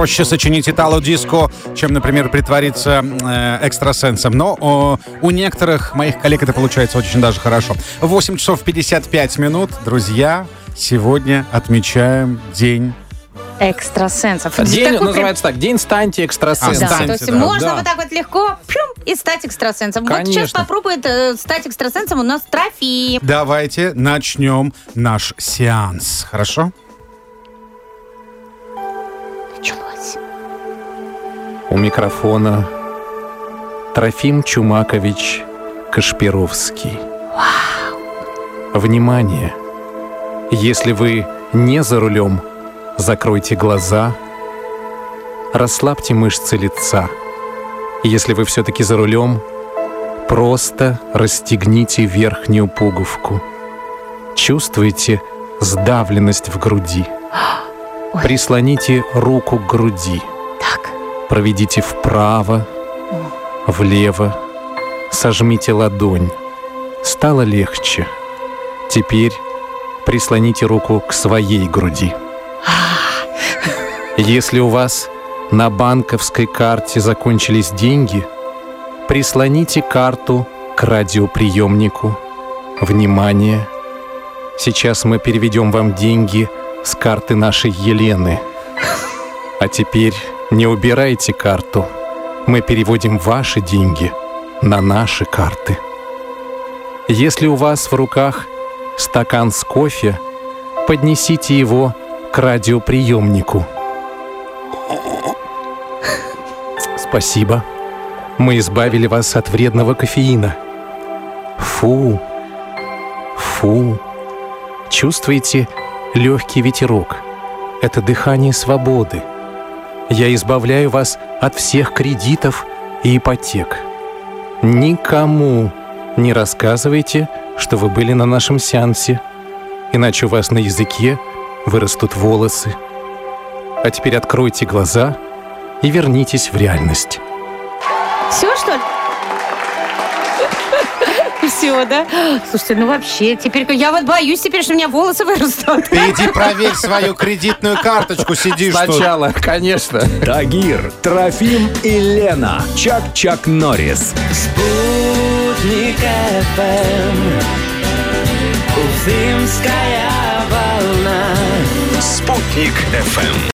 проще сочинить итало-диско, чем, например, притвориться э, экстрасенсом. Но о, у некоторых моих коллег это получается очень даже хорошо. 8 часов 55 минут, друзья, сегодня отмечаем День Экстрасенсов. День Такой называется так, день станьте А, экстрасенсом. Да, станьте, то есть да. можно Да. вот так вот легко пшум, и стать экстрасенсом. Вот сейчас Конечно. попробует э, стать экстрасенсом у нас Трофим. Давайте начнем наш сеанс. Хорошо? Началось. У микрофона Трофим Чумакович Кашпировский. Внимание! Если вы не за рулем, закройте глаза, расслабьте мышцы лица. Если вы все-таки за рулем, просто расстегните верхнюю пуговку. Чувствуете сдавленность в груди. Ой. Прислоните руку к груди. Так. Проведите вправо, влево, сожмите ладонь. Стало легче. Теперь прислоните руку к своей груди. Если у вас на банковской карте закончились деньги, прислоните карту к радиоприемнику. Внимание! Сейчас мы переведем вам деньги с карты нашей Елены. А теперь не убирайте карту. Мы переводим ваши деньги на наши карты. Если у вас в руках стакан с кофе, поднесите его к радиоприемнику. Спасибо. Мы избавили вас от вредного кофеина. Фу. Фу. Чувствуете легкий ветерок? Это дыхание свободы. Я избавляю вас от всех кредитов и ипотек. Никому не рассказывайте, что вы были на нашем сеансе, иначе у вас на языке вырастут волосы. А теперь откройте глаза и вернитесь в реальность. Все, что ли? Все, да? Слушайте, ну вообще, теперь я вот боюсь теперь, что у меня волосы вырастут. Ты иди проверь свою кредитную карточку, сидишь тут. Сначала, конечно. Тагир, Трофим и Лена. Чак-Чак Норрис. Спутник ФМ, Уфимская волна. Спутник ФМ.